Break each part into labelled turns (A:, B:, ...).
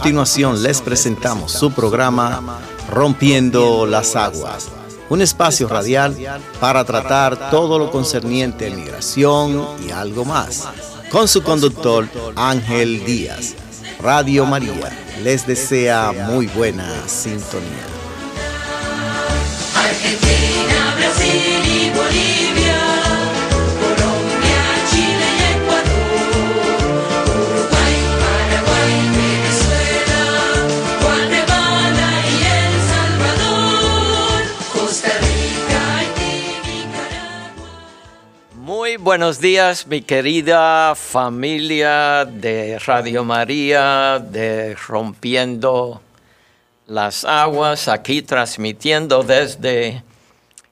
A: Continuación les presentamos su programa Rompiendo las Aguas, un espacio radial para tratar todo lo concerniente a migración y algo más, con su conductor Ángel Díaz. Radio María les desea muy buena sintonía.
B: Argentina, Brasil y Bolivia,
C: buenos días, mi querida familia de Radio María, de Rompiendo las Aguas, aquí transmitiendo desde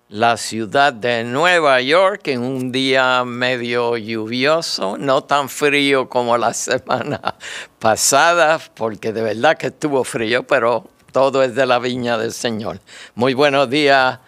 C: la ciudad de Nueva York en un día medio lluvioso, no tan frío como la semana pasada, porque de verdad que estuvo frío, pero todo es de la viña del Señor. Muy buenos días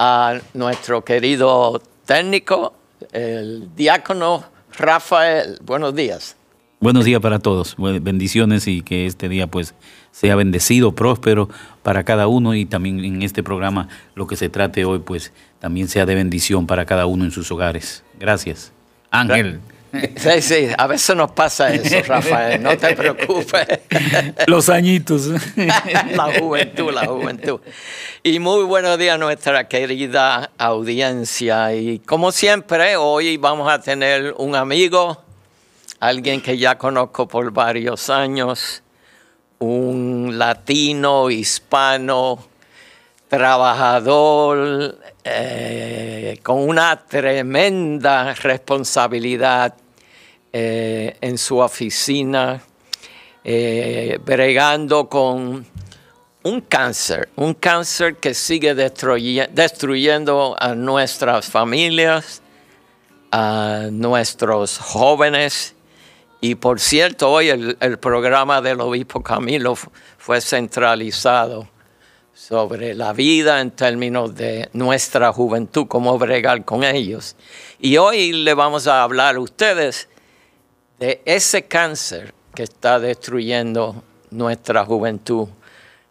C: a nuestro querido técnico, el diácono Rafael. Buenos días.
D: Buenos días para todos, bendiciones y que este día pues sea bendecido, próspero para cada uno y también en este programa lo que se trate hoy pues también sea de bendición para cada uno en sus hogares. Gracias. Ángel.
C: Sí, sí, a veces nos pasa eso, Rafael, no te preocupes.
D: Los añitos.
C: la juventud, la juventud. Y muy buenos días a nuestra querida audiencia. Y como siempre, hoy vamos a tener un amigo, alguien que ya conozco por varios años, un latino, hispano, trabajador, eh, con una tremenda responsabilidad eh, en su oficina, eh, bregando con un cáncer, un cáncer que sigue destruye- destruyendo a nuestras familias, a nuestros jóvenes. Y por cierto, hoy el, el programa del obispo Camilo fu- fue centralizado sobre la vida en términos de nuestra juventud, cómo bregar con ellos. Y hoy le vamos a hablar a ustedes de ese cáncer que está destruyendo nuestra juventud,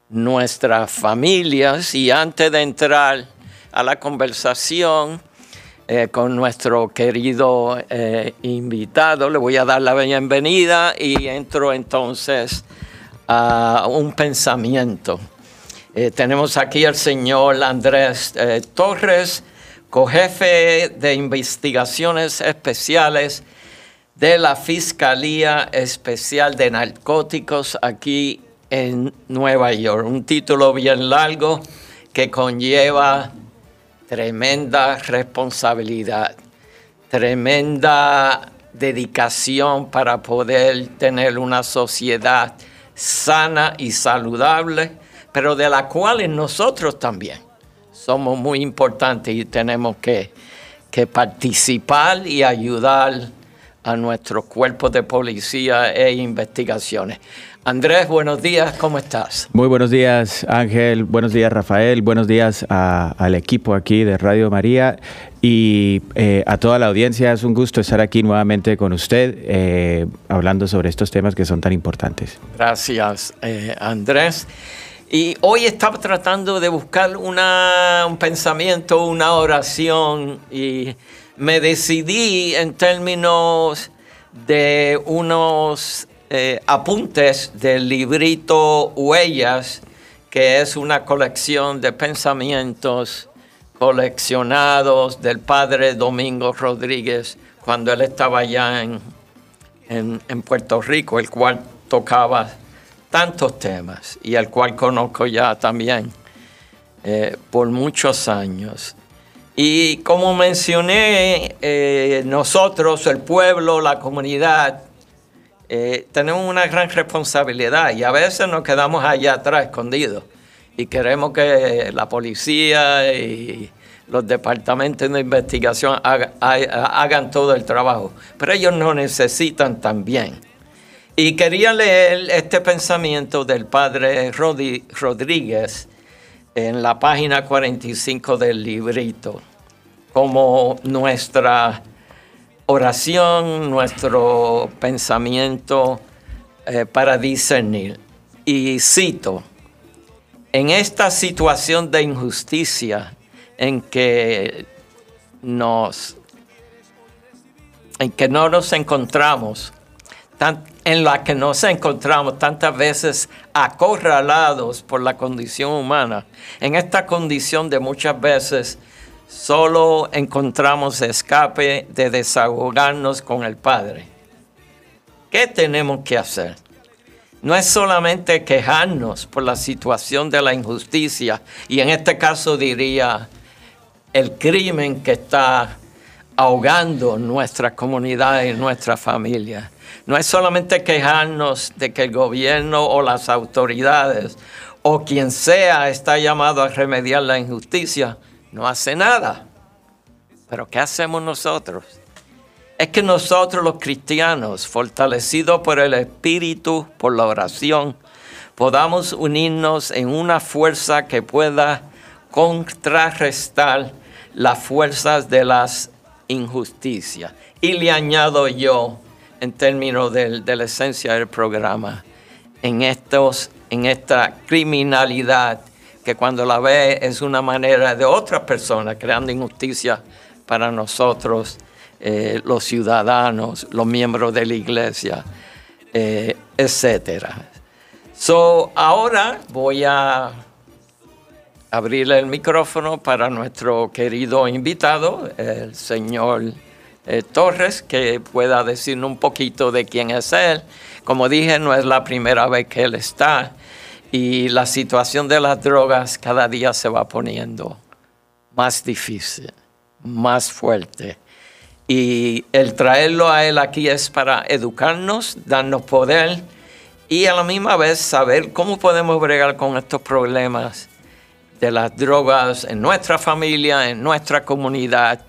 C: nuestras familias. Y antes de entrar a la conversación eh, con nuestro querido eh, invitado, le voy a dar la bienvenida y entro entonces a un pensamiento. Eh, tenemos aquí al señor Andrés Torres, cojefe de investigaciones especiales de la Fiscalía Especial de Narcóticos aquí en Nueva York. Un título bien largo que conlleva tremenda responsabilidad, tremenda dedicación para poder tener una sociedad sana y saludable, pero de la cual nosotros también somos muy importantes y tenemos que, que participar y ayudar a nuestros cuerpos de policía e investigaciones. Andrés, buenos días, ¿cómo estás?
E: Muy buenos días, Ángel. Buenos días, Rafael. Buenos días a- al equipo aquí de Radio María y eh, a toda la audiencia. Es un gusto estar aquí nuevamente con usted eh, hablando sobre estos temas que son tan importantes.
C: Gracias, eh, Andrés. Y hoy estaba tratando de buscar una- un pensamiento, una oración, y me decidí en términos de unos eh, apuntes del librito Huellas, que es una colección de pensamientos coleccionados del padre Domingo Rodríguez cuando él estaba allá en, en, Puerto Rico, el cual tocaba tantos temas y al cual conozco ya también eh, por muchos años. Y como mencioné, eh, nosotros, el pueblo, la comunidad, eh, tenemos una gran responsabilidad y a veces nos quedamos allá atrás escondidos y queremos que la policía y los departamentos de investigación haga- ha- hagan todo el trabajo, pero ellos no necesitan también. Y quería leer este pensamiento del padre Rodríguez en la página 45 del librito, como nuestra oración, nuestro pensamiento eh, para discernir. Y cito, en esta situación de injusticia en que nos en que no nos encontramos, tan- en la que nos encontramos tantas veces acorralados por la condición humana, en esta condición de muchas veces solo encontramos escape de desahogarnos con el Padre. ¿Qué tenemos que hacer? No es solamente quejarnos por la situación de la injusticia, y en este caso diría el crimen que está ahogando nuestra comunidad y nuestra familia. No es solamente quejarnos de que el gobierno o las autoridades o quien sea está llamado a remediar la injusticia, no hace nada. Pero ¿qué hacemos nosotros? Es que nosotros los cristianos, fortalecidos por el Espíritu, por la oración, podamos unirnos en una fuerza que pueda contrarrestar las fuerzas de las injusticias. Y le añado yo, en términos de, la esencia del programa, en, estos, en esta criminalidad que cuando la ve es una manera de otras personas creando injusticia para nosotros, eh, los ciudadanos, los miembros de la iglesia, eh, etcétera. So, ahora voy a abrirle el micrófono para nuestro querido invitado, el señor eh, Torres, que pueda decirnos un poquito de quién es él. Como dije, no es la primera vez que él está y la situación de las drogas cada día se va poniendo más difícil, más fuerte. Y el traerlo a él aquí es para educarnos, darnos poder y a la misma vez saber cómo podemos bregar con estos problemas de las drogas en nuestra familia, en nuestra comunidad.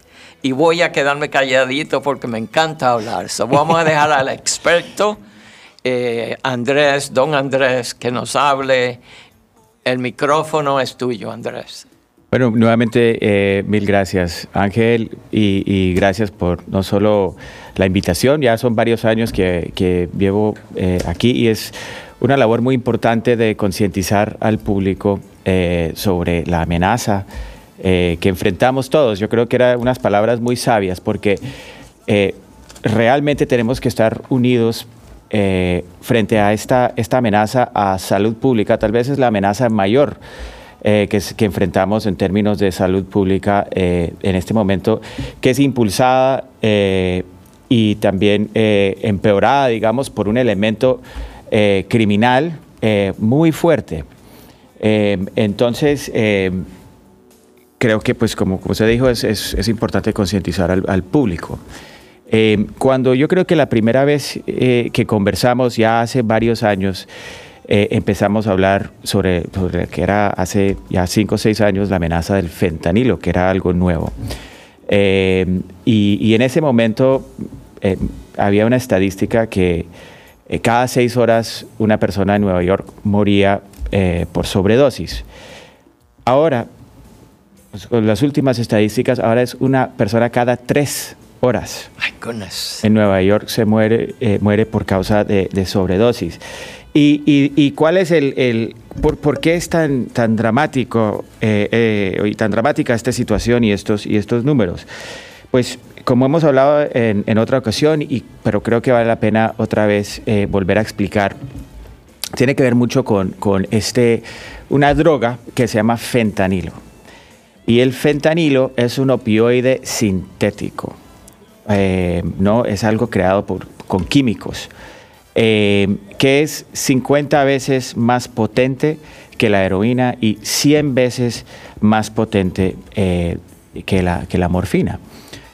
C: Y voy a quedarme calladito porque me encanta hablar. So, vamos a dejar al experto, eh, Andrés, don Andrés, que nos hable. El micrófono es tuyo, Andrés.
E: Bueno, nuevamente eh, mil gracias Ángel y, y gracias por no solo la invitación, ya son varios años que, que llevo eh, aquí y es una labor muy importante de concientizar al público eh, sobre la amenaza eh, que enfrentamos todos. Yo creo que eran unas palabras muy sabias porque eh, realmente tenemos que estar unidos eh, frente a esta, esta amenaza a salud pública. Tal vez es la amenaza mayor eh, que, enfrentamos en términos de salud pública eh, en este momento, que es impulsada eh, y también empeorada, digamos, por un elemento criminal muy fuerte. Entonces, creo que, pues, como, usted dijo, es, es- es importante concientizar al, al público. Eh, cuando yo creo que la primera vez eh, que conversamos, ya hace varios años, eh, empezamos a hablar sobre, sobre que era hace ya cinco o seis años la amenaza del fentanilo, que era algo nuevo. Eh, y, y en ese momento eh, había una estadística que eh, cada seis horas una persona en Nueva York moría por sobredosis. Ahora, pues, con las últimas estadísticas, ahora es una persona cada tres horas
C: My goodness.
E: en Nueva York se muere, eh, muere por causa de, de sobredosis. ¿Y, y- y cuál es el, el- por, por qué es tan, tan dramático eh, eh, y tan dramática esta situación y estos, y estos números? Pues como hemos hablado en, en otra ocasión, y, pero creo que vale la pena otra vez eh, volver a explicar, tiene que ver mucho con, con este, una droga que se llama fentanilo. Y el fentanilo es un opioide sintético. Eh, no es algo creado con químicos, eh, que es 50 veces más potente que la heroína y 100 veces más potente eh, que, la, que la morfina.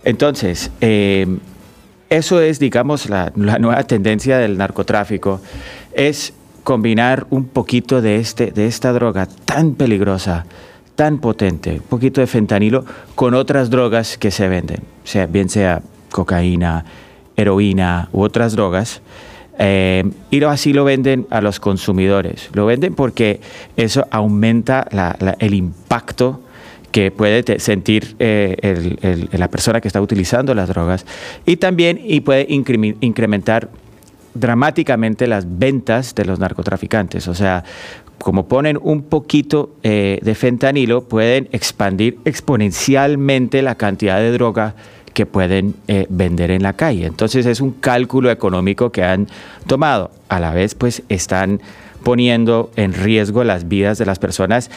E: Entonces, eso es, digamos, la, la nueva tendencia del narcotráfico, es combinar un poquito de, este, de esta droga tan peligrosa, tan potente, un poquito de fentanilo, con otras drogas que se venden, sea, bien sea cocaína, heroína u otras drogas, eh, y así lo venden a los consumidores. Lo venden porque eso aumenta el impacto que puede sentir eh, la persona que está utilizando las drogas y también y puede incrementar dramáticamente las ventas de los narcotraficantes. O sea, como ponen un poquito eh, de fentanilo, pueden expandir exponencialmente la cantidad de droga que pueden eh, vender en la calle. Entonces es un cálculo económico que han tomado. A la vez, pues están poniendo en riesgo las vidas de las personas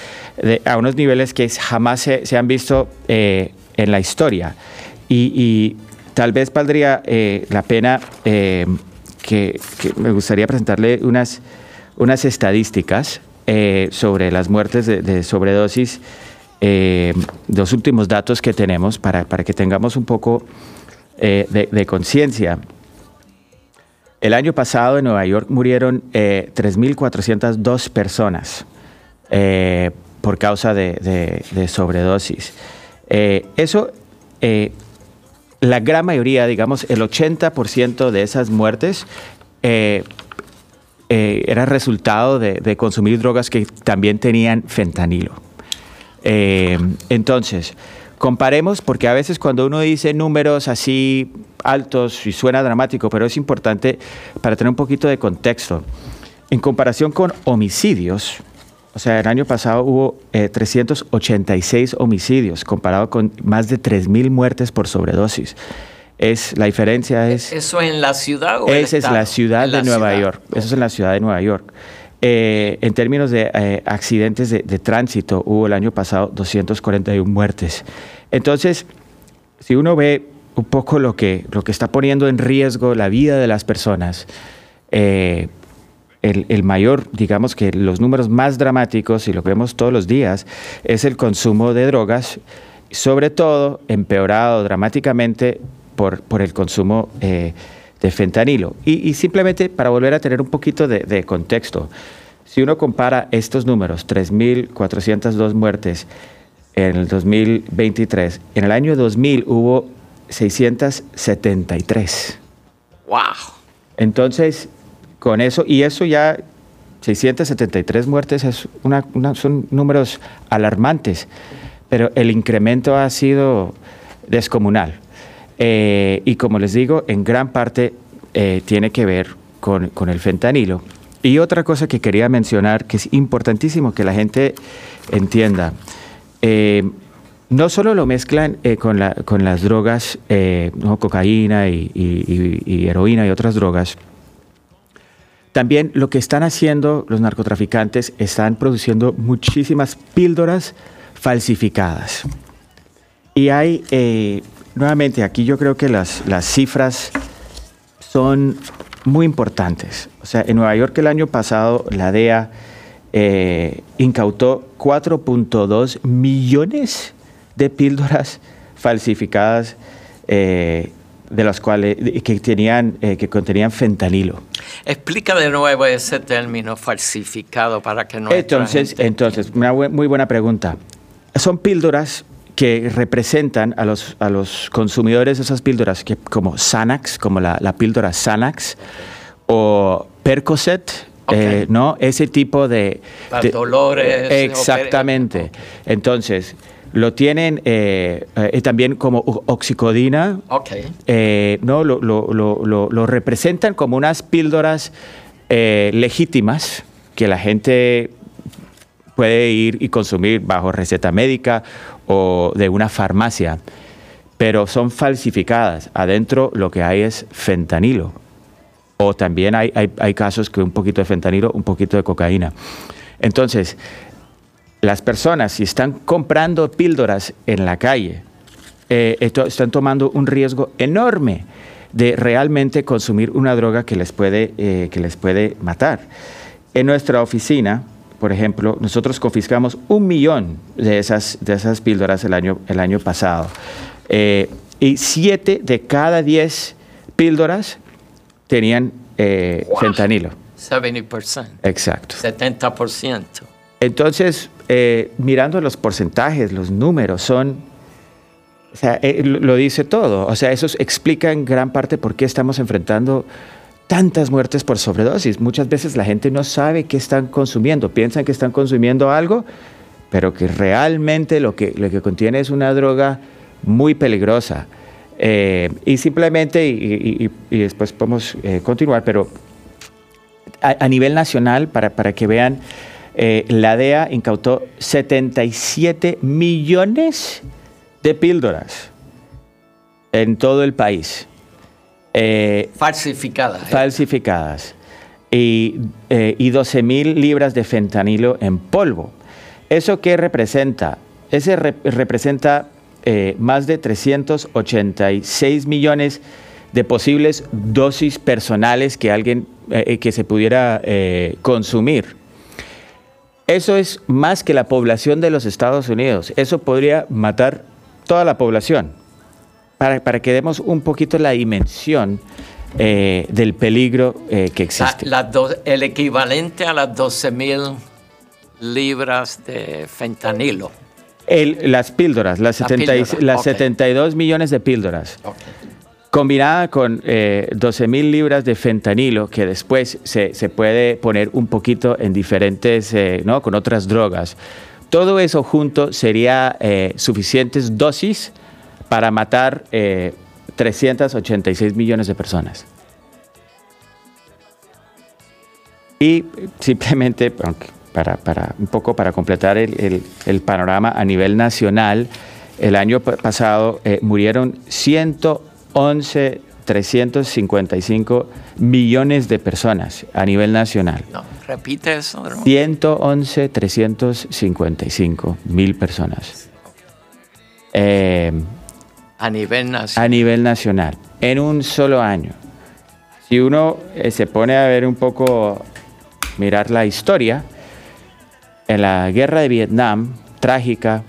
E: a unos niveles que jamás se, han visto eh, en la historia. Y, tal vez valdría la pena que, que me gustaría presentarle unas, unas estadísticas eh, sobre las muertes de, sobredosis, eh, los últimos datos que tenemos para, para que tengamos un poco eh, de, conciencia. El año pasado en Nueva York murieron eh, 3.402 personas por causa de, sobredosis. Eso, la gran mayoría, digamos, el 80% de esas muertes eh, eh, era resultado de, consumir drogas que también tenían fentanilo. Eh, entonces, comparemos, porque a veces cuando uno dice números así altos y suena dramático, pero es importante para tener un poquito de contexto. En comparación con homicidios, o sea, el año pasado hubo eh, 386 homicidios, comparado con más de 3.000 muertes por sobredosis. Es, la diferencia es...
C: ¿Eso en la ciudad o
E: Esa es la ciudad de
C: la
E: Nueva
C: ciudad.
E: York. Eso es en la ciudad de Nueva York. Eh, en términos de eh, accidentes de, de tránsito, hubo el año pasado 241 muertes. Entonces, si uno ve un poco lo que, lo que está poniendo en riesgo la vida de las personas, eh, el, el mayor, digamos que los números más dramáticos, y lo vemos todos los días, es el consumo de drogas, sobre todo empeorado dramáticamente por, por el consumo eh, de fentanilo. Y, y simplemente para volver a tener un poquito de, de contexto, si uno compara estos números, 3.402 muertes en el 2023, en el año 2000 hubo 673.
C: ¡Wow!
E: Entonces, con eso, y eso ya, 673 muertes es una, una- son números alarmantes, pero el incremento ha sido descomunal. Eh, y como les digo, en gran parte eh, tiene que ver con, con el fentanilo. Y otra cosa que quería mencionar, que es importantísimo que la gente entienda, eh, no solo lo mezclan eh, con, la- con las drogas, eh, ¿no? cocaína y, y- y- y heroína y otras drogas, también lo que están haciendo los narcotraficantes, están produciendo muchísimas píldoras falsificadas. Y hay, eh, nuevamente, aquí yo creo que las, las cifras son muy importantes. O sea, en Nueva York el año pasado la DEA eh, incautó 4.2 millones de píldoras falsificadas eh, de las cuales que tenían eh, que contenían fentanilo.
C: Explica de nuevo ese término falsificado para que no
E: Entonces, entonces una bu- muy buena pregunta. Son píldoras que representan a los, a los consumidores de esas píldoras, que, como Xanax, como la, la píldora Xanax, o Percocet,
C: Ok.
E: eh, ¿no? Ese tipo de...
C: Para
E: de-
C: dolores,
E: Exactamente. Entonces, lo tienen eh, eh, también como oxicodina, no lo, lo- lo- representan como unas píldoras legítimas que la gente puede ir y consumir bajo receta médica o de una farmacia, pero son falsificadas. Adentro lo que hay es fentanilo. O también hay, hay- hay casos que un poquito de fentanilo, un poquito de cocaína. Entonces, las personas, si están comprando píldoras en la calle, eh, están tomando un riesgo enorme de realmente consumir una droga que les puede, eh, que les puede matar. En nuestra oficina, por ejemplo, nosotros confiscamos un millón de esas, de esas píldoras el año, el año pasado. Eh, y siete de cada diez píldoras tenían eh,
C: Wow.
E: fentanilo.
C: 70%.
E: Exacto.
C: 70%.
E: Entonces, eh, mirando los porcentajes, los números son, o sea, eh, lo dice todo. O sea, eso explica en gran parte por qué estamos enfrentando tantas muertes por sobredosis. Muchas veces la gente no sabe qué están consumiendo, piensan que están consumiendo algo, pero que realmente lo que, lo que contiene es una droga muy peligrosa. Eh, y simplemente, y, después podemos eh, continuar, pero a, a nivel nacional, para, para que vean, eh, la DEA incautó 77 millones de píldoras en todo el país. Eh,
C: Falsificada. ¿eh?
E: falsificadas y, eh, y 12 mil libras de fentanilo en polvo. ¿Eso qué representa? Ese re- representa eh, más de 386 millones de posibles dosis personales que alguien que se pudiera consumir. Eso es más que la población de los Estados Unidos. Eso podría matar toda la población. Para, para que demos un poquito la dimensión eh, del peligro eh, que
C: La-
E: existe.
C: las dos- el equivalente a las 12 mil libras de fentanilo.
E: El- las píldoras, las,
C: La
E: 70 y-
C: píldora,
E: las
C: ok.
E: 72 millones de píldoras, combinada con eh, 12 mil libras de fentanilo, que después se, se puede poner un poquito en diferentes, eh, ¿no? Con otras drogas. Todo eso junto sería eh, suficientes dosis para matar eh, 386 millones de personas. Y simplemente, para, para- un poco para completar el, el- el panorama a nivel nacional, el año pa- pasado eh, murieron 111, 355 millones de personas a nivel nacional.
C: No, repite eso. ¿no?
E: 111, 355 mil personas. Eh,
C: A nivel nacional.
E: a nivel nacional, en un solo año. Si uno eh, se pone a ver un poco, mirar la historia, en la guerra de Vietnam, trágica,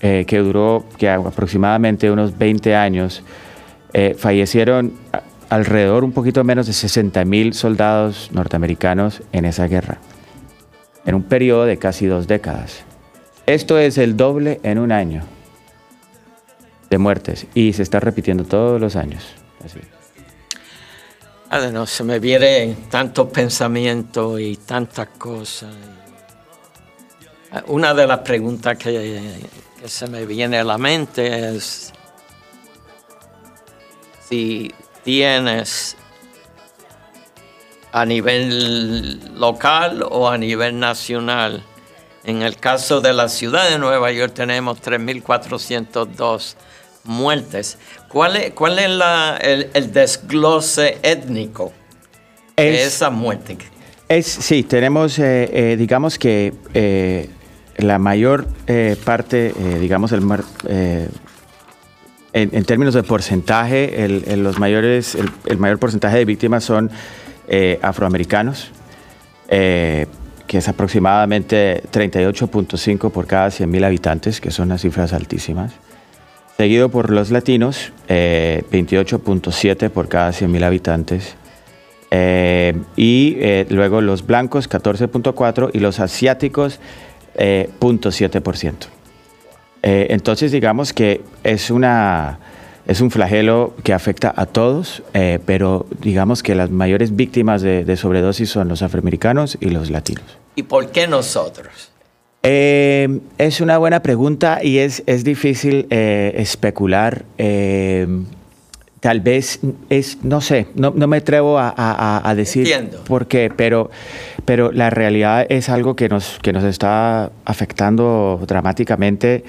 E: eh, que duró que aproximadamente unos 20 años, eh, fallecieron alrededor un poquito menos de 60 mil soldados norteamericanos en esa guerra, en un periodo de casi dos décadas. Esto es el doble en un año de muertes y se está repitiendo todos los años. Así.
C: Ah, no, se me vienen tantos pensamientos y tantas cosas. Una de las preguntas que se me viene a la mente es si tienes a nivel local o a nivel nacional. En el caso de la ciudad de Nueva York tenemos 3.402 muertes. ¿Cuál es, cuál es la- el, el desglose étnico de
E: Es-
C: esa muerte?
E: Es, sí, tenemos, eh, eh, digamos que eh, la mayor parte, digamos, el, mar- en, en términos de porcentaje, el, el- los mayores, el, el mayor porcentaje de víctimas son afroamericanos, que es aproximadamente 38.5 por cada 100.000 habitantes, que son unas cifras altísimas. Seguido por los latinos, eh, 28.7 por cada 100.000 habitantes. Eh, y eh, luego los blancos 14.4 y los asiáticos eh, 0.7%. Eh, entonces digamos que es, una, es un flagelo que afecta a todos, eh, pero digamos que las mayores víctimas de, de sobredosis son los afroamericanos y los latinos.
C: ¿Y por qué nosotros?
E: Eh, es una buena pregunta y es, es difícil eh, especular. Eh, tal vez es, no sé, no, no me atrevo a, a- a- a decir
C: Entiendo.
E: por qué, pero, pero la realidad es algo que nos, que nos está afectando dramáticamente.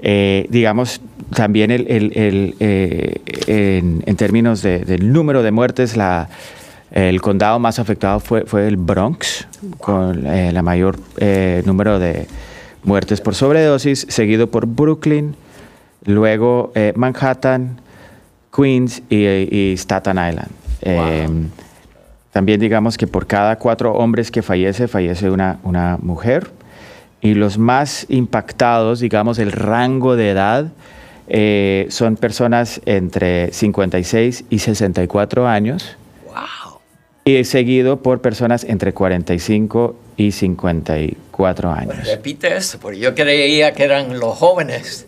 E: Eh, digamos, también el, el- el, eh, en, en términos de- del número de muertes, la, el condado más afectado fue, fue el Bronx, con eh, la mayor eh, número de muertes por sobredosis, seguido por Brooklyn, luego Manhattan, Queens y, y Staten Island. También digamos que por cada cuatro hombres que fallece, fallece una, una mujer. Y los más impactados, digamos, el rango de edad, eh, son personas entre 56 y 64 años
C: ¡Wow!
E: y seguido por personas entre 45 y 54 años.
C: Repite eso, porque yo creía que eran los jóvenes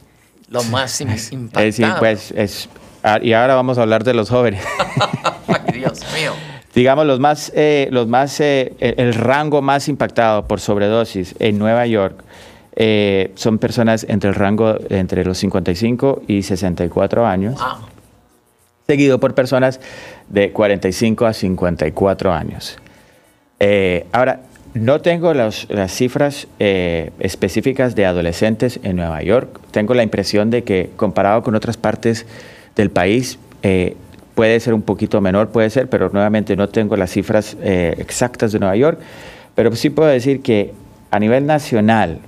C: los más
E: Es
C: impactados.
E: pues, es, ah, y ahora vamos a hablar de los jóvenes.
C: Dios mío.
E: Digamos, los más, eh, los más, eh, el el rango más impactado por sobredosis en Nueva York eh, son personas entre el rango entre los 55 y 64 años,
C: Wow.
E: seguido por personas de 45 a 54 años. Eh, ahora, no tengo los- las cifras eh, específicas de adolescentes en Nueva York. Tengo la impresión de que comparado con otras partes del país, eh, puede ser un poquito menor, puede ser, pero nuevamente no tengo las cifras eh, exactas de Nueva York. Pero sí puedo decir que a nivel nacional,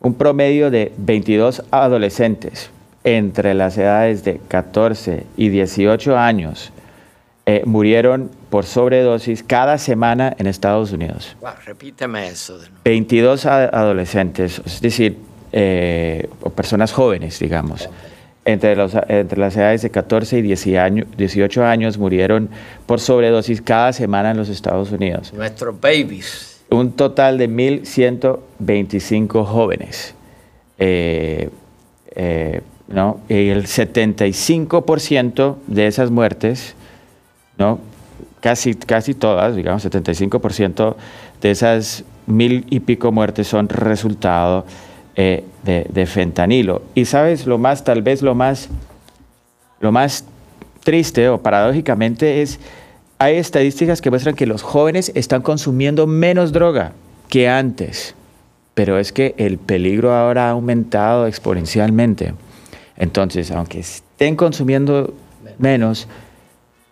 E: un promedio de 22 adolescentes entre las edades de 14 y 18 años eh, murieron por sobredosis cada semana en Estados Unidos.
C: Wow, repíteme eso de nuevo.
E: 22 a- adolescentes, es decir, eh, o personas jóvenes, digamos, entre, los, entre las edades de 14 y 10 año- 18 años murieron por sobredosis cada semana en los Estados Unidos.
C: Nuestros babies.
E: Un total de 1.125 jóvenes. Eh, eh, ¿no? Y el 75% de esas muertes, ¿no? casi, casi todas, digamos, 75% de esas mil y pico muertes son resultado eh, de, fentanilo. Y sabes, lo más, tal vez lo más, lo más triste o paradójicamente es, hay estadísticas que muestran que los jóvenes están consumiendo menos droga que antes, pero es que el peligro ahora ha aumentado exponencialmente. Entonces, aunque estén consumiendo menos,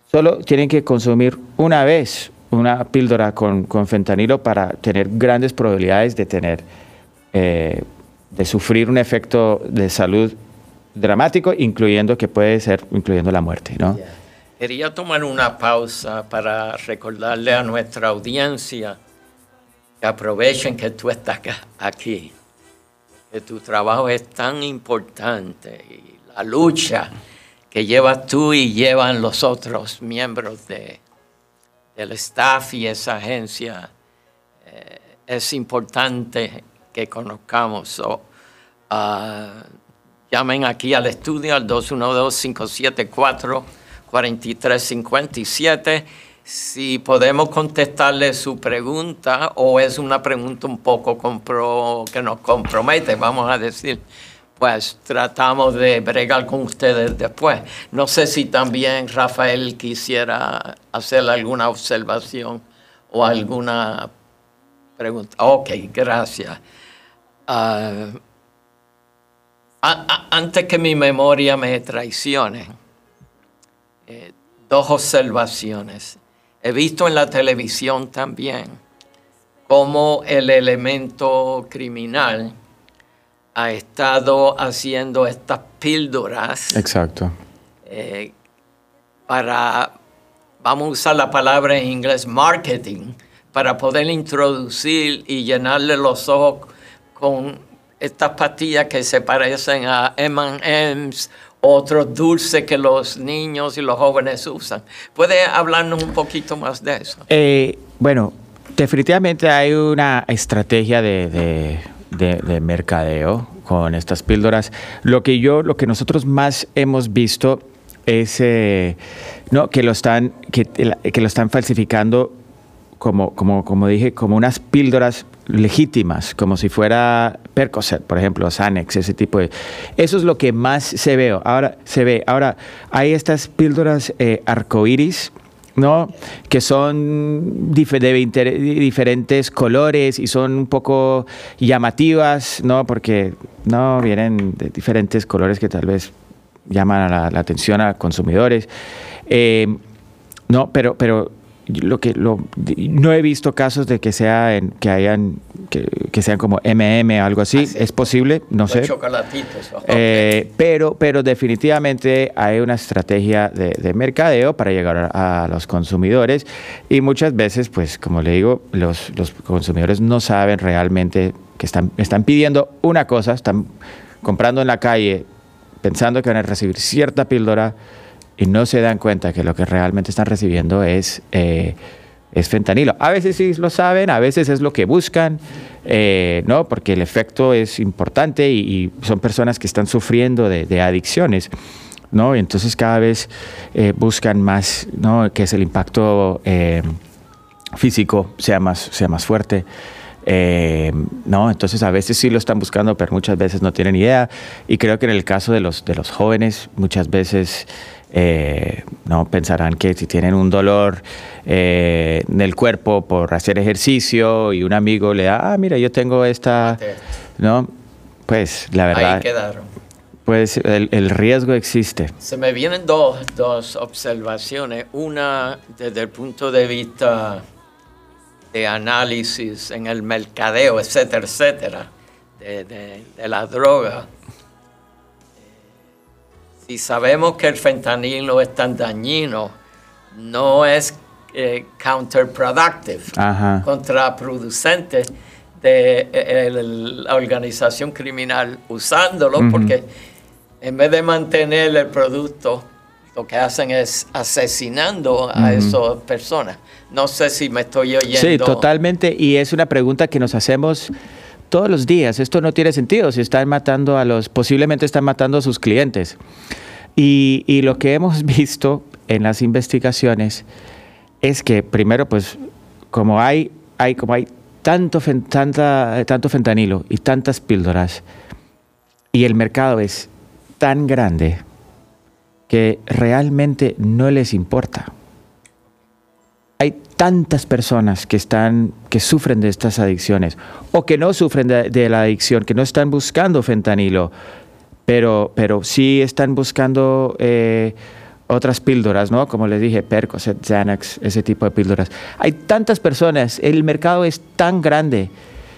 E: solo tienen que consumir una vez una píldora con, con fentanilo para tener grandes probabilidades de tener, eh, de sufrir un efecto de salud dramático, incluyendo que puede ser, incluyendo la muerte, ¿no?
C: Quería tomar una pausa para recordarle a nuestra audiencia que aprovechen que tú estás aquí, que tu trabajo es tan importante y la lucha que llevas tú y llevan los otros miembros de, del staff y esa agencia eh, es importante que conozcamos. Ah, llamen aquí al estudio al 212-574-4357. Si podemos contestarle su pregunta o es una pregunta un poco que nos compromete, vamos a decir, pues tratamos de bregar con ustedes después. No sé si también Rafael quisiera hacer alguna observación o alguna pregunta. Ok, gracias. Ah, a- a- antes que mi memoria me traicione, eh, dos observaciones. He visto en la televisión también cómo el elemento criminal ha estado haciendo estas píldoras
E: Exacto.
C: eh, para, vamos a usar la palabra en inglés, marketing, para poder introducir y llenarle los ojos con estas pastillas que se parecen a M&M's, otros dulces que los niños y los jóvenes usan. ¿Puede hablarnos un poquito más de eso?
E: Eh, bueno, definitivamente hay una estrategia de, de- de- de mercadeo con estas píldoras. Lo que yo, lo que nosotros más hemos visto es eh, no, que lo están, que, que lo están falsificando como, como, como dije, como unas píldoras legítimas, como si fuera Percocet, por ejemplo, Xanax, ese tipo de... Eso es lo que más se ve. Ahora, se ve. Ahora, hay estas píldoras eh, arcoíris, ¿no? Que son de diferentes colores y son un poco llamativas, ¿no? Porque, ¿no? Vienen de diferentes colores que tal vez llaman la atención a consumidores. Eh, no, pero, pero lo que lo, no he visto casos de que sea en, que hayan que, que sean como MM o algo así.
C: Ah.
E: Es posible, no sé.
C: chocolatitos. ok.
E: Eh, pero, pero definitivamente hay una estrategia de, de mercadeo para llegar a, a los consumidores y muchas veces, pues como le digo, los, los consumidores no saben realmente que están, están pidiendo una cosa, están comprando en la calle pensando que van a recibir cierta píldora y no se dan cuenta que lo que realmente están recibiendo es, eh, es fentanilo. A veces sí lo saben, a veces es lo que buscan, eh, ¿no? porque el efecto es importante y, son personas que están sufriendo de, adicciones. ¿no? Y entonces cada vez eh, buscan más, ¿no? que es el impacto físico sea más, sea más fuerte. No, entonces a veces sí lo están buscando, pero muchas veces no tienen idea. Y creo que en el caso de los, de los jóvenes, muchas veces eh, no pensarán que si tienen un dolor eh, en el cuerpo por hacer ejercicio y un amigo le da, ah, mira, yo tengo esta, no, pues la verdad,
C: Ahí quedaron.
E: pues el, el riesgo existe.
C: Se me vienen dos, dos observaciones. Una desde el punto de vista de análisis en el mercadeo, etcétera, etcétera, de, de- de la droga. Si sabemos que el fentanilo es tan dañino, no es eh, counterproductive,
E: Ajá.
C: contraproducente de eh, el- la organización criminal usándolo, porque en vez de mantener el producto, lo que hacen es asesinando a esas personas. No sé si me estoy oyendo.
E: Sí, totalmente. Y es una pregunta que nos hacemos todos los días. Esto no tiene sentido si están matando a los, posiblemente están matando a sus clientes. Y, lo que hemos visto en las investigaciones es que primero, pues, como hay, hay, como hay tanto, tanta, tanto fentanilo y tantas píldoras, y el mercado es tan grande que realmente no les importa tantas personas que están que sufren de estas adicciones o que no sufren de, de la adicción, que no están buscando fentanilo, pero, pero sí están buscando eh, otras píldoras, ¿no? Como les dije, Percocet, Xanax, ese tipo de píldoras. Hay tantas personas, el mercado es tan grande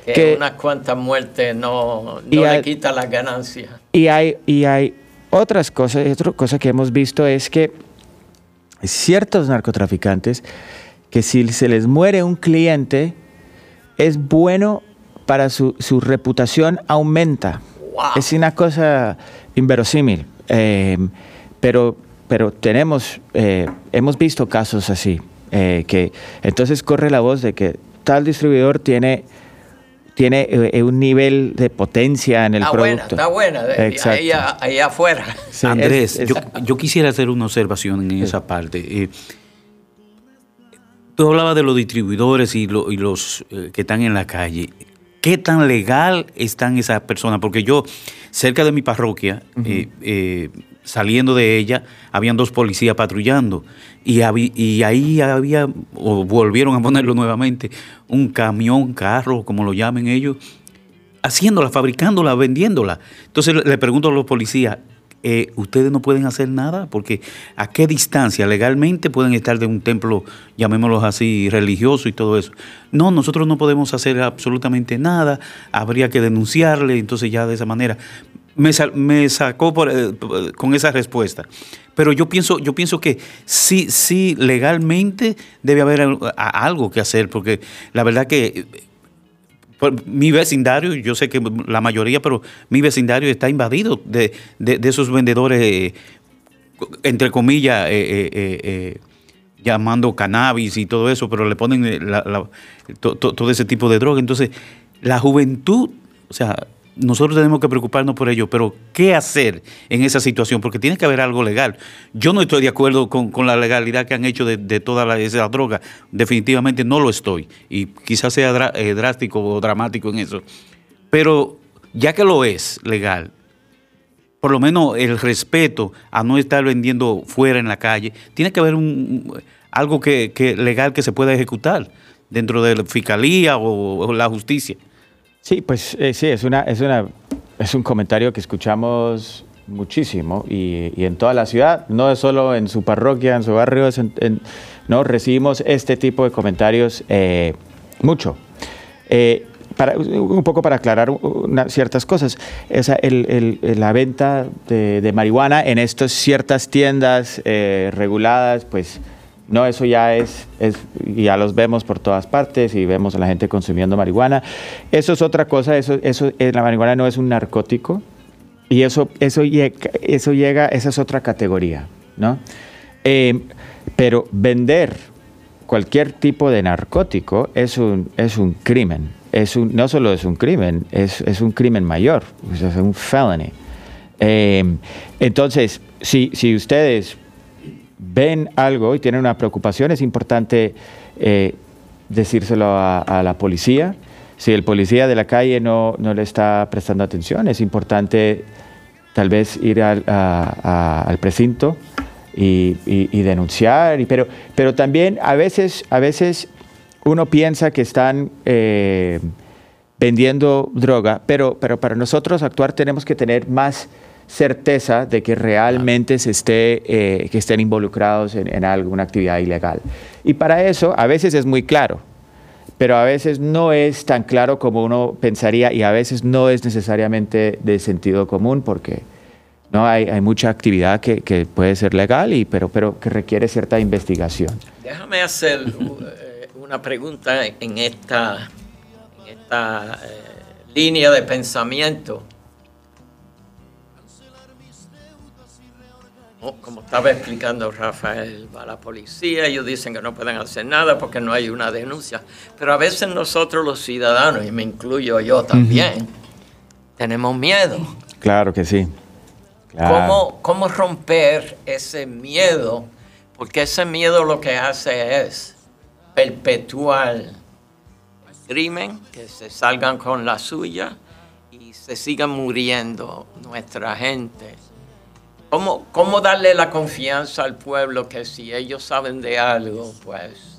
C: que,
E: que
C: unas cuantas muertes no, no le
E: hay-
C: quita las ganancias.
E: y hay, y hay otras cosas, otra cosa que hemos visto es que ciertos narcotraficantes, que si se les muere un cliente, es bueno para su, su reputación aumenta.
C: Wow.
E: Es una cosa inverosímil, eh, pero, pero tenemos, eh, hemos visto casos así, eh, que entonces corre la voz de que tal distribuidor tiene, tiene eh, un nivel de potencia en el
C: Está
E: producto.
C: buena, está buena. de-
E: Exacto.
C: Ahí, a- ahí afuera.
E: Sí,
D: Andrés,
E: es- es-
D: yo, yo quisiera hacer una observación en esa parte. Tú hablabas de los distribuidores y, lo- y los eh, que están en la calle. ¿Qué tan legal están esas personas? Porque yo, cerca de mi parroquia, eh, eh, saliendo de ella, habían dos policías patrullando. Y, y ahí había, o volvieron a ponerlo nuevamente, un camión, carro, como lo llamen ellos, haciéndola, fabricándola, vendiéndola. Entonces le pregunto a los policías, eh, ¿ustedes no pueden hacer nada? Porque ¿a qué distancia legalmente pueden estar de un templo, llamémoslo así, religioso y todo eso? No, nosotros no podemos hacer absolutamente nada, habría que denunciarle, entonces ya de esa manera. Me, me sacó eh, p- con esa respuesta. Pero yo pienso, yo pienso que sí, sí, legalmente debe haber algo que hacer, porque la verdad que eh, mi vecindario, yo sé que la mayoría, pero mi vecindario está invadido de, de- de esos vendedores, eh, entre comillas, eh, eh, llamando cannabis y todo eso, pero le ponen todo ese tipo de droga. Entonces, la juventud, o sea, nosotros tenemos que preocuparnos por ello, pero ¿qué hacer en esa situación? Porque tiene que haber algo legal. Yo no estoy de acuerdo con, la legalidad que han hecho de, de toda la, esa droga. Definitivamente no lo estoy. Y quizás sea eh, drástico o dramático en eso. Pero ya que lo es legal, por lo menos el respeto a no estar vendiendo fuera en la calle, tiene que haber un, algo que, legal que se pueda ejecutar dentro de la fiscalía o la justicia.
E: Sí, pues eh, sí, es, una, es, una, es un comentario que escuchamos muchísimo y, y en toda la ciudad, no es solo en su parroquia, en su barrio, no recibimos este tipo de comentarios eh, mucho. Eh, para, un poco para aclarar una- ciertas cosas, Esa, el- el- la venta de, de marihuana en estas ciertas tiendas eh, reguladas, pues no, eso ya es, ya los vemos por todas partes y vemos a la gente consumiendo marihuana. Eso es otra cosa, eso, eso, eh, la marihuana no es un narcótico y eso, eso, llega, esa es otra categoría, ¿no? Eh, pero vender cualquier tipo de narcótico es un, es un crimen. Es un, no solo es un crimen, es, es un crimen mayor, es un felony. Eh, entonces, si ustedes ven algo y tienen una preocupación, es importante eh, decírselo a, la policía. si el policía de la calle no, no le está prestando atención, es importante tal vez ir al, al precinto y, denunciar, pero, pero también a veces, a veces uno piensa que están eh, vendiendo droga, pero, pero para nosotros actuar tenemos que tener más certeza de que realmente se esté, eh, que estén involucrados en, en alguna actividad ilegal. Y para eso a veces es muy claro, pero a veces no es tan claro como uno pensaría y a veces no es necesariamente de sentido común porque no hay, hay mucha actividad que, que puede ser legal, y, pero, pero que requiere cierta investigación.
C: Déjame hacer eh, una pregunta en esta, en esta eh, línea de pensamiento. Como estaba explicando Rafael, va la policía, ellos dicen que no pueden hacer nada porque no hay una denuncia. Pero a veces nosotros los ciudadanos, y me incluyo yo también, tenemos miedo.
E: Claro que sí. Claro.
C: ¿Cómo, ¿Cómo romper ese miedo? Porque ese miedo lo que hace es perpetuar el crimen, que se salgan con la suya y se sigan muriendo nuestra gente. ¿Cómo, ¿Cómo darle la confianza al pueblo que si ellos saben de algo, pues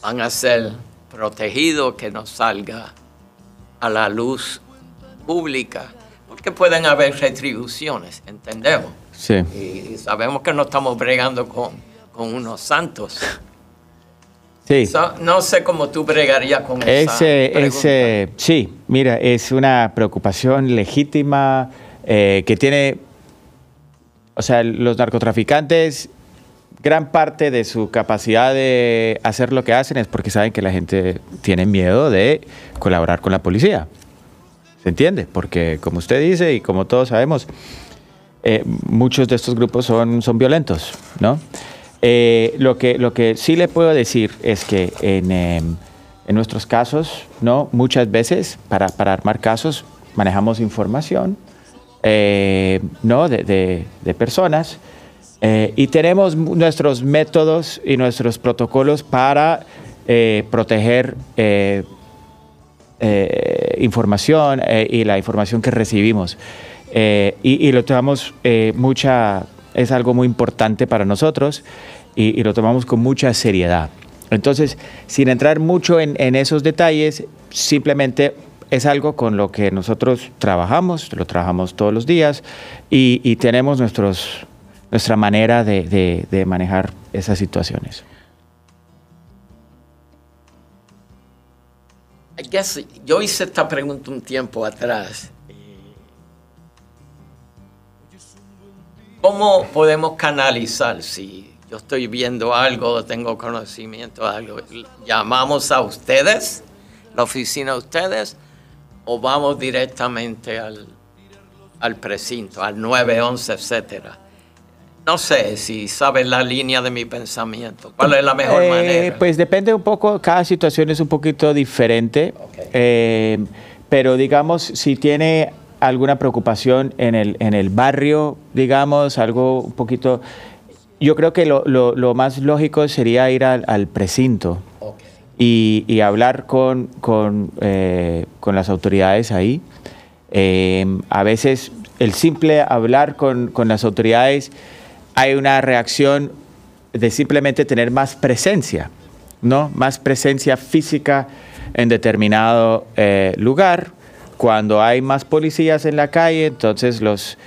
C: van a ser protegidos, que no salga a la luz pública? Porque pueden haber retribuciones, entendemos.
E: Sí.
C: Y, sabemos que no estamos bregando con, con unos santos.
E: Sí.
C: So, no sé cómo tú bregarías con esa
E: Ese,
C: pregunta.
E: ese, sí, mira, es una preocupación legítima eh, que tiene, o sea, los narcotraficantes, gran parte de su capacidad de hacer lo que hacen es porque saben que la gente tiene miedo de colaborar con la policía. ¿Se entiende? Porque como usted dice y como todos sabemos, eh, muchos de estos grupos son, son violentos, ¿no? Eh, lo, que, lo que sí le puedo decir es que en, eh, en nuestros casos, ¿no? Muchas veces para, para armar casos manejamos información, eh, ¿no? De, de- personas eh, y tenemos nuestros métodos y nuestros protocolos para eh, proteger información y la información que recibimos. Y, lo tomamos mucha, es algo muy importante para nosotros y, lo tomamos con mucha seriedad. Entonces, sin entrar mucho en esos detalles, simplemente es algo con lo que nosotros trabajamos, lo trabajamos todos los días y, y tenemos nuestros, nuestra manera de, de- de manejar esas situaciones.
C: I guess, yo hice esta pregunta un tiempo atrás. ¿Cómo podemos canalizar si yo estoy viendo algo, tengo conocimiento de algo? ¿Llamamos a ustedes, la oficina de ustedes, o vamos directamente al, al precinto, al 911, etcétera? No sé si sabes la línea de mi pensamiento. ¿Cuál es la mejor
E: Eh,
C: manera?
E: Pues depende un poco, cada situación es un poquito diferente, eh, pero digamos, si tiene alguna preocupación en el, en el barrio, digamos, algo un poquito, yo creo que lo, lo- lo más lógico sería ir al, al precinto. Y, hablar con, con, eh, con las autoridades ahí. Eh, a veces el simple hablar con, con las autoridades hay una reacción de simplemente tener más presencia, ¿no? Más presencia física en determinado eh, lugar. Cuando hay más policías en la calle, entonces los,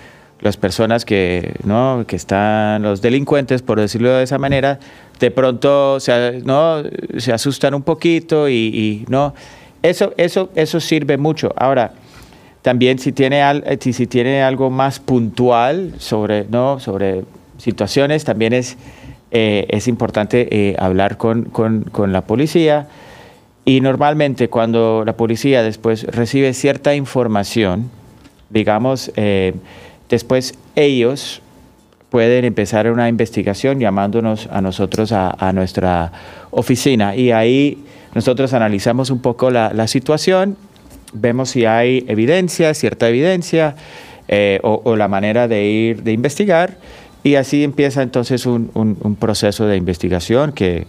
E: las personas que, ¿no? que están, los delincuentes, por decirlo de esa manera, de pronto se, ¿no? se asustan un poquito y, y, ¿no? Eso, eso, eso sirve mucho. Ahora, también si tiene, al- eh, si, tiene algo más puntual sobre, ¿no? sobre situaciones, también es, eh, es importante eh, hablar con, con- con la policía. Y normalmente cuando la policía después recibe cierta información, digamos, después ellos pueden empezar una investigación llamándonos a nosotros a, nuestra oficina y ahí nosotros analizamos un poco la, situación, vemos si hay evidencia, cierta evidencia eh, o, la manera de ir de investigar y así empieza entonces un, proceso de investigación que,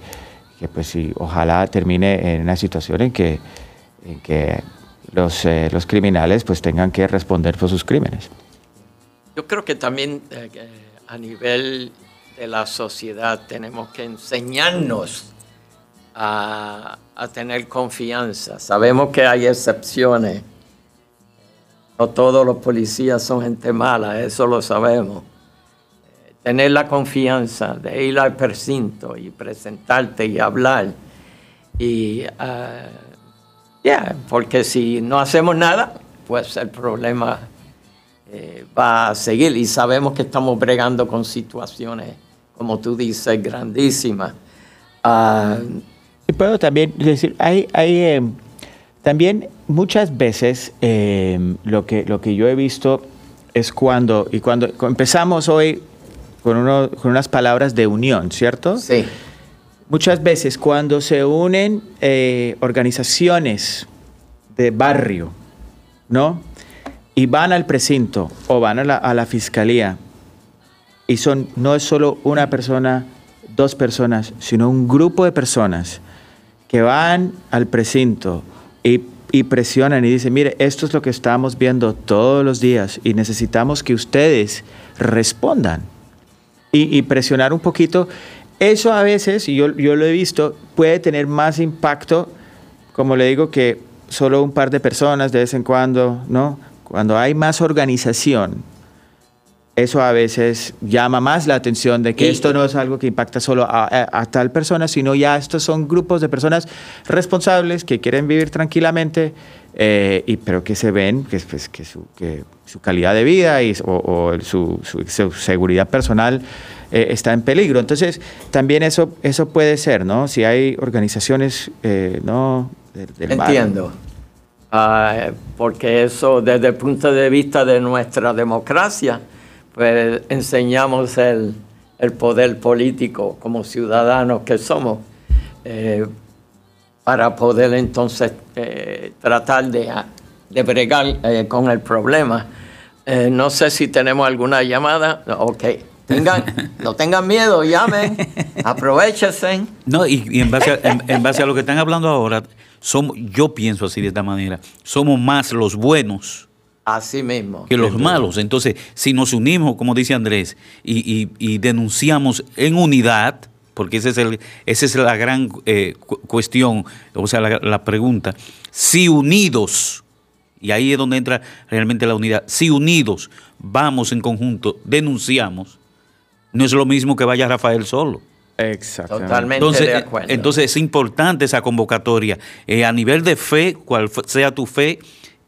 E: pues sí, ojalá termine en una situación en que en que los, eh, los criminales pues tengan que responder por sus crímenes.
C: Yo creo que también eh, a nivel de la sociedad tenemos que enseñarnos a, a tener confianza. Sabemos que hay excepciones. No todos los policías son gente mala, eso lo sabemos. Eh, Tener la confianza de ir al precinto y presentarte y hablar. Y, ah, ya, porque si no hacemos nada, pues el problema eh, va a seguir y sabemos que estamos bregando con situaciones, como tú dices, grandísimas. Ah,
E: Y puedo también decir, hay, hay eh, también muchas veces eh, lo, que, lo que yo he visto es cuando, y cuando empezamos hoy con, uno- con unas palabras de unión, ¿cierto?
C: sí,
E: Muchas veces cuando se unen eh, organizaciones de barrio, ¿no? Y van al precinto o van a la, a la fiscalía y son, no es solo una persona, dos personas, sino un grupo de personas que van al precinto y, y presionan y dicen, mire, esto es lo que estamos viendo todos los días y necesitamos que ustedes respondan y, y presionar un poquito. Eso a veces, y yo, yo lo he visto, puede tener más impacto, como le digo, que solo un par de personas de vez en cuando, ¿no? Cuando hay más organización, eso a veces llama más la atención de que
C: Y-
E: esto no es algo que impacta solo a, a- a tal persona, sino ya estos son grupos de personas responsables que quieren vivir tranquilamente, eh, y, pero que se ven que, pues, que, su, que su calidad de vida y, o, o su, su- su seguridad personal eh, está en peligro. Entonces, también eso, eso puede ser, ¿no? Si hay organizaciones, eh, ¿no? del- del
C: entiendo. Ah, porque eso, desde el punto de vista de nuestra democracia, pues enseñamos el, el poder político como ciudadanos que somos, eh, para poder entonces eh, tratar de, de bregar eh, con el problema. No sé si tenemos alguna llamada. Ok. Tengan, no tengan miedo, llamen, aprovechense.
D: No, y, y en, base a, en, en base a lo que están hablando ahora, somos, yo pienso así de esta manera, somos más los buenos
C: Así mismo.
D: que los malos. Entonces, si nos unimos, como dice Andrés, y, y- y denunciamos en unidad, porque ese es el, esa es la gran eh, cu- cuestión, o sea, la, la pregunta, si unidos, y ahí es donde entra realmente la unidad, si unidos vamos en conjunto, denunciamos, no es lo mismo que vaya Rafael solo.
E: Exactamente.
C: Totalmente
D: Entonces,
C: de
D: eh,
C: acuerdo.
D: entonces es importante esa convocatoria. Eh, a nivel de fe, cual sea tu fe,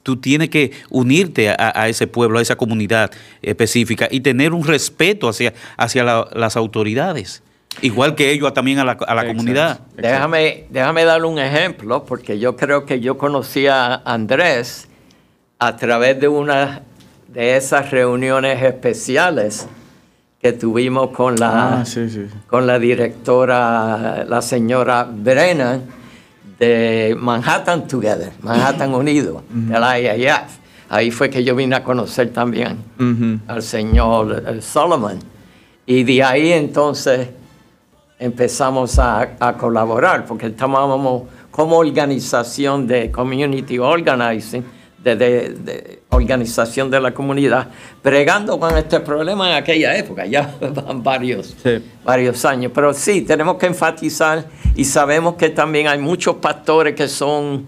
D: tú tienes que unirte a, a ese pueblo, a esa comunidad específica y tener un respeto hacia, hacia la- las autoridades. Igual que ellos también a la, a la comunidad.
C: Déjame, déjame darle un ejemplo, porque yo creo que yo conocí a Andrés a través de una de esas reuniones especiales que tuvimos con la,
E: Ah, sí, sí.
C: con la directora, la señora Brennan, de Manhattan Together, Manhattan Unido, del IAF. Ahí fue que yo vine a conocer también al señor eh, Solomon. Y de ahí entonces empezamos a, a colaborar, porque estábamos como organización de community organizing, de, de- de organización de la comunidad, bregando con este problema en aquella época, ya van varios,
E: Sí.
C: varios años. Pero sí, tenemos que enfatizar y sabemos que también hay muchos pastores que son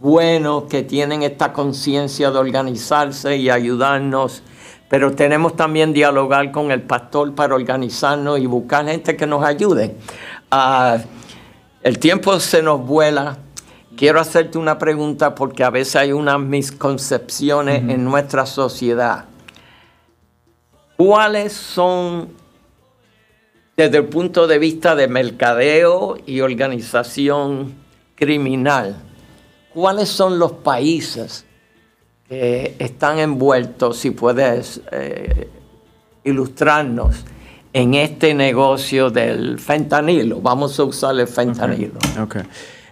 C: buenos, que tienen esta conciencia de organizarse y ayudarnos, pero tenemos también dialogar con el pastor para organizarnos y buscar gente que nos ayude. Ah, el tiempo se nos vuela. Quiero hacerte una pregunta porque a veces hay unas misconcepciones en nuestra sociedad. ¿Cuáles son, desde el punto de vista de mercadeo y organización criminal, cuáles son los países que están envueltos, si puedes eh, ilustrarnos, en este negocio del fentanilo? Vamos a usar el fentanilo.
E: Ok.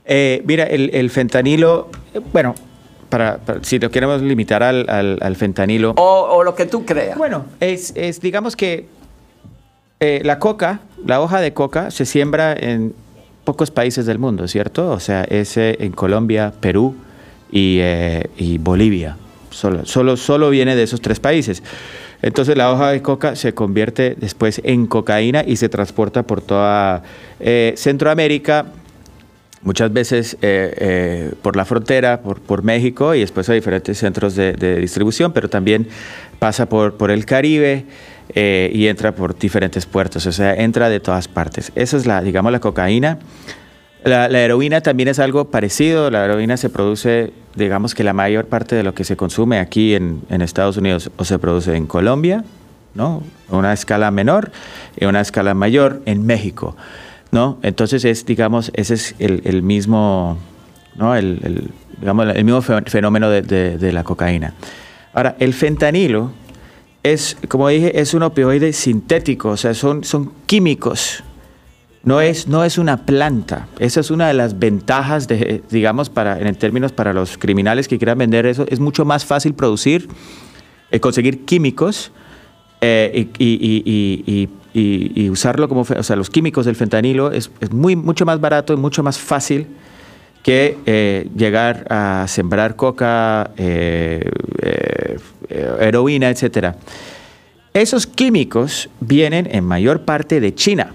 E: Eh, mira, el, el fentanilo, eh, bueno, para, para- si lo queremos limitar al, al- al fentanilo,
C: O, o lo que tú creas.
E: bueno, es, es, digamos que eh, la coca, la hoja de coca, se siembra en pocos países del mundo, ¿cierto? O sea, es eh, en Colombia, Perú, y, eh, y Bolivia. Solo, solo, solo viene de esos tres países. Entonces la hoja de coca se convierte después en cocaína y se transporta por toda Centroamérica, muchas veces eh, eh, por la frontera, por, México y después a diferentes centros de, distribución, pero también pasa por, el Caribe eh, y entra por diferentes puertos, o sea, entra de todas partes. Esa es la, digamos, la cocaína. La, heroína también es algo parecido. La heroína se produce, digamos que la mayor parte de lo que se consume aquí en, en Estados Unidos o se produce en Colombia, ¿no? Una escala menor y una escala mayor en México, ¿no? Entonces es, digamos, ese es el, el mismo, ¿no? El, digamos, el mismo fe- fenómeno de, de- la cocaína. Ahora, el fentanilo es, como dije, es un opioide sintético, o sea, son, son químicos. No es, no es una planta. Esa es una de las ventajas, de, digamos, para, en términos para los criminales que quieran vender eso. Es mucho más fácil producir, eh, conseguir químicos eh, y- y- y usarlo como, o sea, los químicos del fentanilo es, es muy, mucho más barato y mucho más fácil que eh, llegar a sembrar coca, eh, eh, heroína, etcétera. Esos químicos vienen en mayor parte de China.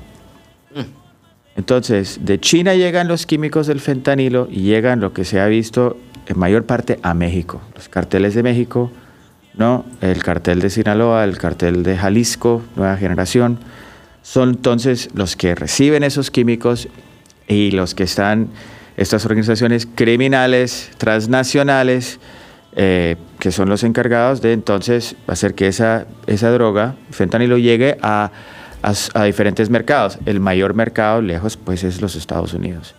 E: Entonces, de China llegan los químicos del fentanilo y llegan lo que se ha visto en mayor parte a México. Los carteles de México, ¿no? El cartel de Sinaloa, el cartel de Jalisco, nueva generación, son entonces los que reciben esos químicos y los que están, estas organizaciones criminales transnacionales, eh, que son los encargados de entonces hacer que esa, esa droga, fentanilo, llegue a, a diferentes mercados. El mayor mercado lejos, pues, es los Estados Unidos.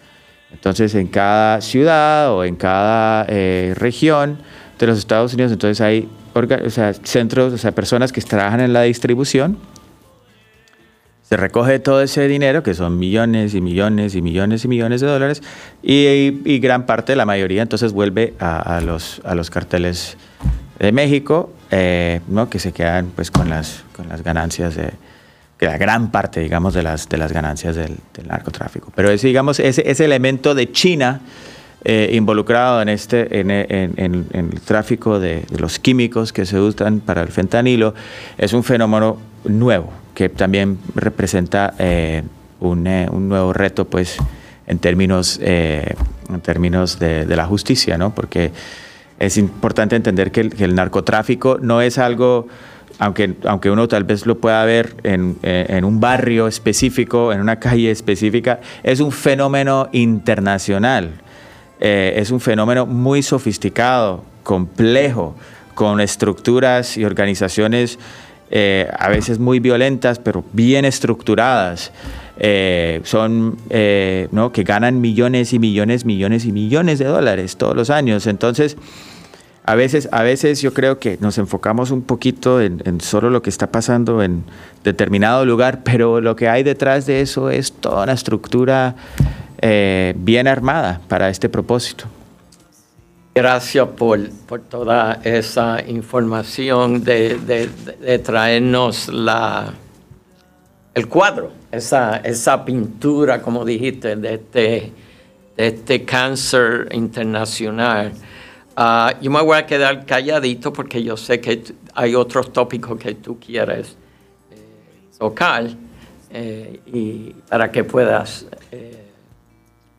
E: Entonces, en cada ciudad o en cada eh, región de los Estados Unidos, entonces hay o sea, centros, o sea, personas que trabajan en la distribución. Se recoge todo ese dinero, que son millones y millones y millones y millones de dólares, y, gran parte, la mayoría, entonces vuelve a, los, a los carteles de México, eh, ¿no? que se quedan pues con las, con las ganancias de, la gran parte, digamos, de las, de las ganancias del, del narcotráfico. Pero ese, digamos, ese, ese elemento de China eh, involucrado en, este, en, en- en- el tráfico de, los químicos que se usan para el fentanilo es un fenómeno nuevo que también representa eh, un, eh, un nuevo reto, pues, en términos, en términos de, de la justicia, ¿no? Porque es importante entender que el, que el narcotráfico no es algo, aunque, aunque uno tal vez lo pueda ver en, en un barrio específico, en una calle específica, es un fenómeno internacional. Eh, es un fenómeno muy sofisticado, complejo, con estructuras y organizaciones eh, a veces muy violentas, pero bien estructuradas. Eh, son, eh, ¿no? Que ganan millones y millones, millones y millones de dólares todos los años. Entonces, a veces, a veces yo creo que nos enfocamos un poquito en, en solo lo que está pasando en determinado lugar, pero lo que hay detrás de eso es toda una estructura eh, bien armada para este propósito.
C: Gracias por, por toda esa información de, traernos la, el cuadro, esa, esa pintura, como dijiste, de este, este cáncer internacional. Ah, yo me voy a quedar calladito porque yo sé que hay otros tópicos que tú quieres eh, tocar eh, y para que puedas eh,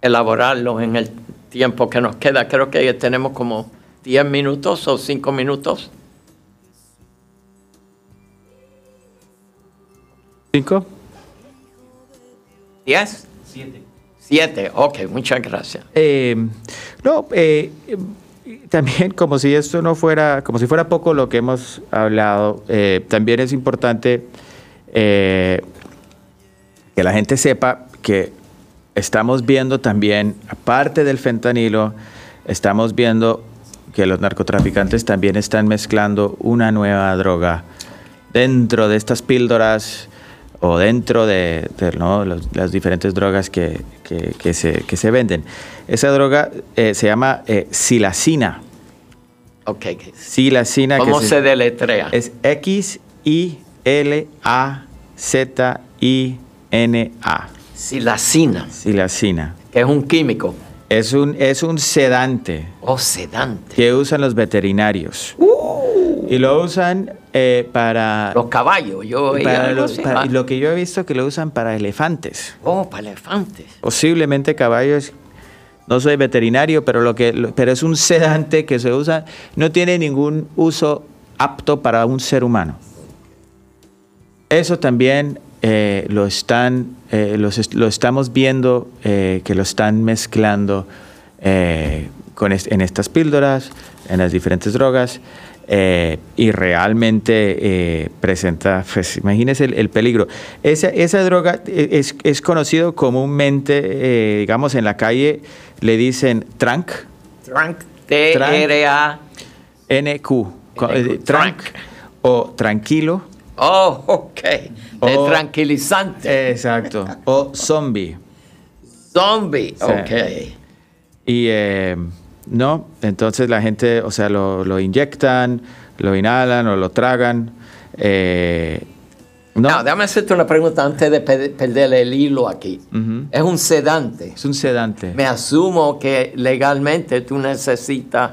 C: elaborarlo en el tiempo que nos queda. Creo que tenemos como 10 minutos o 5 minutos.
E: ¿Cinco?
C: ¿10? Siete. Siete, ok, muchas gracias.
E: Eh, no, eh, eh, también como si esto no fuera, como si fuera poco lo que hemos hablado, eh, también es importante eh, que la gente sepa que estamos viendo también, aparte del fentanilo, estamos viendo que los narcotraficantes también están mezclando una nueva droga dentro de estas píldoras o dentro de, de, ¿no? los- las diferentes drogas que, que- que se, que se venden. Esa droga eh, se llama eh, silacina.
C: Ok,
E: Silacina.
C: ¿cómo se deletrea?
E: Es X-I-L-A-Z-I-N-A.
C: Silacina,
E: Silacina.
C: que es un químico.
E: Es un, es un sedante
C: Oh, sedante.
E: que usan los veterinarios. Y lo usan eh, para,
C: Los caballos, yo
E: para los- para- y lo que yo he visto que lo usan para elefantes.
C: Oh, para elefantes.
E: Posiblemente caballos. No soy veterinario, pero lo que lo- pero es un sedante que se usa, no tiene ningún uso apto para un ser humano. Eso también eh, lo están, eh, los est- lo estamos viendo eh, que lo están mezclando eh, con est- en estas píldoras, en las diferentes drogas. eh, y realmente eh, presenta, pues, imagínese el, el peligro. Esa, esa droga es, es conocido comúnmente, eh, digamos, en la calle le dicen trank,
C: Trank. T-R-A.
E: NQ, trank. o tranquilo.
C: Oh, ok. De tranquilizante.
E: Exacto. O zombie.
C: Zombie.
E: Sí.
C: Ok.
E: Y eh, no, entonces la gente, o sea, lo, lo inyectan, lo inhalan o lo tragan. eh, no,
C: No, déjame hacerte una pregunta antes de pe- perder el hilo aquí. Es un sedante.
E: es un sedante.
C: Me asumo que legalmente tú necesitas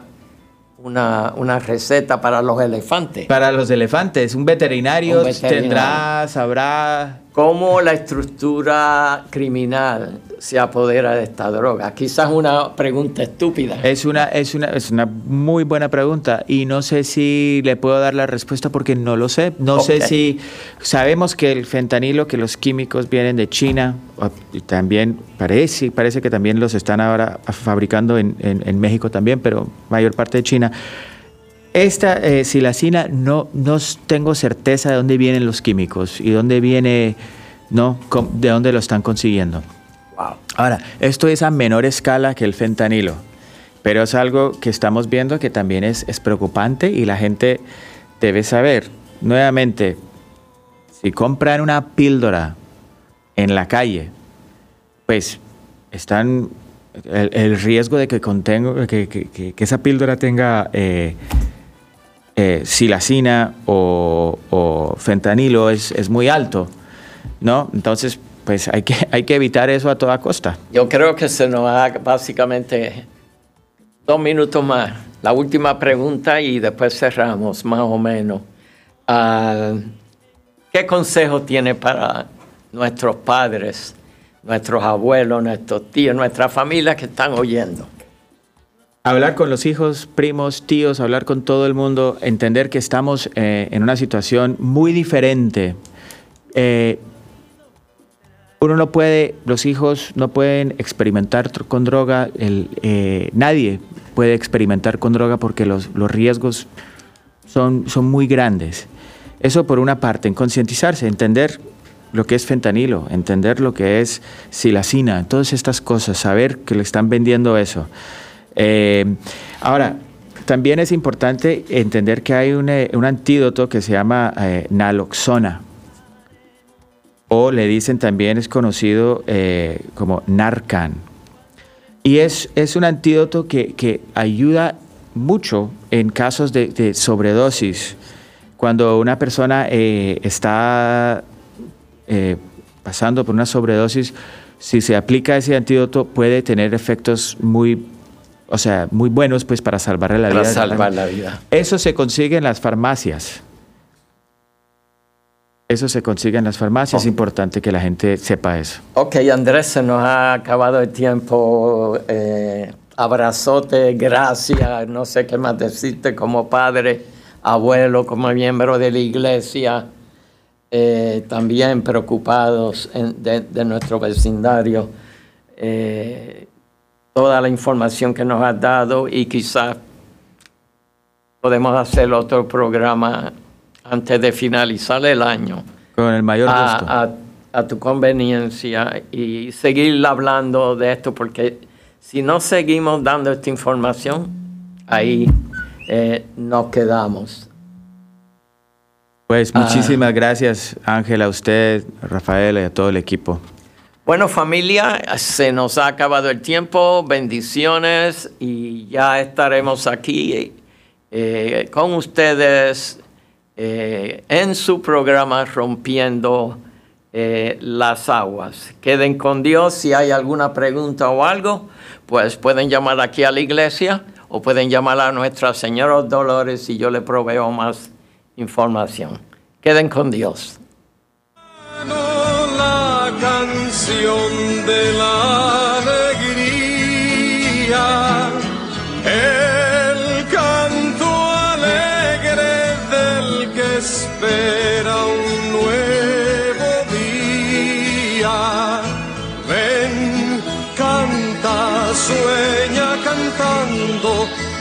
C: una, una receta para los elefantes.
E: Para los elefantes, un veterinario,
C: Un veterinario.
E: tendrá, sabrá.
C: ¿Cómo la estructura criminal se apodera de esta droga? Quizás una pregunta estúpida.
E: Es una, es, una, es una muy buena pregunta y no sé si le puedo dar la respuesta porque no lo sé. No sé si sabemos que el fentanilo, que los químicos vienen de China y también parece, parece que también los están ahora fabricando en, en- en México también, pero mayor parte de China. Esta eh, silacina no, no tengo certeza de dónde vienen los químicos y dónde viene, no, de dónde lo están consiguiendo.
C: Wow.
E: Ahora, esto es a menor escala que el fentanilo, pero es algo que estamos viendo que también es, es preocupante y la gente debe saber. Nuevamente, si compran una píldora en la calle, pues están el, el riesgo de que, contenga, que, que- que- que esa píldora tenga eh, eh, silacina o, o fentanilo es, es muy alto, ¿no? Entonces, pues hay que, hay que evitar eso a toda costa.
C: Yo creo que se nos da básicamente dos minutos más. La última pregunta y después cerramos, más o menos. Ah, ¿Qué consejo tiene para nuestros padres, nuestros abuelos, nuestros tíos, nuestras familias que están oyendo?
E: Hablar con los hijos, primos, tíos, hablar con todo el mundo, entender que estamos eh, en una situación muy diferente. Eh, uno no puede, los hijos no pueden experimentar con droga, el, eh, nadie puede experimentar con droga porque los, los riesgos son, son muy grandes. Eso por una parte, en concientizarse, entender lo que es fentanilo, entender lo que es silacina, todas estas cosas, saber que le están vendiendo eso. Eh, ahora, también es importante entender que hay un, eh, antídoto que se llama eh, naloxona, o le dicen también es conocido como Narcan. Y es, es un antídoto que, que ayuda mucho en casos de, de sobredosis. Cuando una persona está pasando por una sobredosis, si se aplica ese antídoto puede tener efectos muy, o sea, muy buenos pues para salvarle la
C: Para
E: vida.
C: salvar la vida.
E: Eso se consigue en las farmacias. Eso se consigue en las farmacias. Es
C: Oh.
E: importante que la gente sepa eso.
C: Ok, Andrés, se nos ha acabado el tiempo. Eh, abrazote, gracias, no sé qué más decirte como padre, abuelo, como miembro de la iglesia, eh, también preocupados en- de, de nuestro vecindario. Eh, toda la información que nos has dado y quizás podemos hacer otro programa antes de finalizar el año
E: Con el mayor gusto.
C: a, a- a tu conveniencia y seguir hablando de esto, porque si no seguimos dando esta información, ahí eh, nos quedamos.
E: Pues
C: Ah.
E: muchísimas gracias, Ángel, a usted, Rafael y a todo el equipo.
C: Bueno, familia, se nos ha acabado el tiempo. Bendiciones y ya estaremos aquí eh, con ustedes eh, en su programa Rompiendo eh, las aguas. Queden con Dios. Si hay alguna pregunta o algo, pues pueden llamar aquí a la iglesia o pueden llamar a Nuestra Señora Dolores y yo le proveo más información. Queden con Dios.
F: Canción de la alegría, el canto alegre del que espera un nuevo día. Ven, canta, sueña cantando,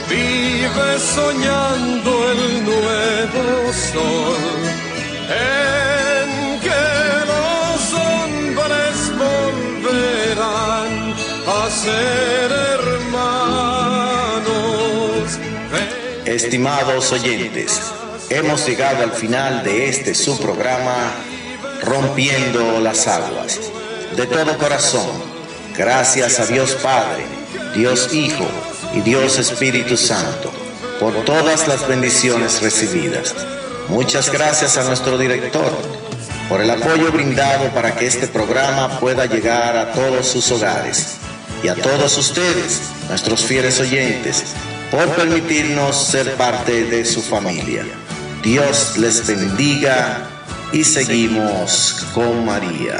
F: vive soñando el nuevo sol
A: Estimados oyentes, hemos llegado al final de este su programa Rompiendo las Aguas. De todo corazón, gracias a Dios Padre, Dios Hijo y Dios Espíritu Santo por todas las bendiciones recibidas. Muchas gracias a nuestro director por el apoyo brindado para que este programa pueda llegar a todos sus hogares y a todos ustedes, nuestros fieles oyentes, por permitirnos ser parte de su familia. Dios les bendiga y seguimos con María.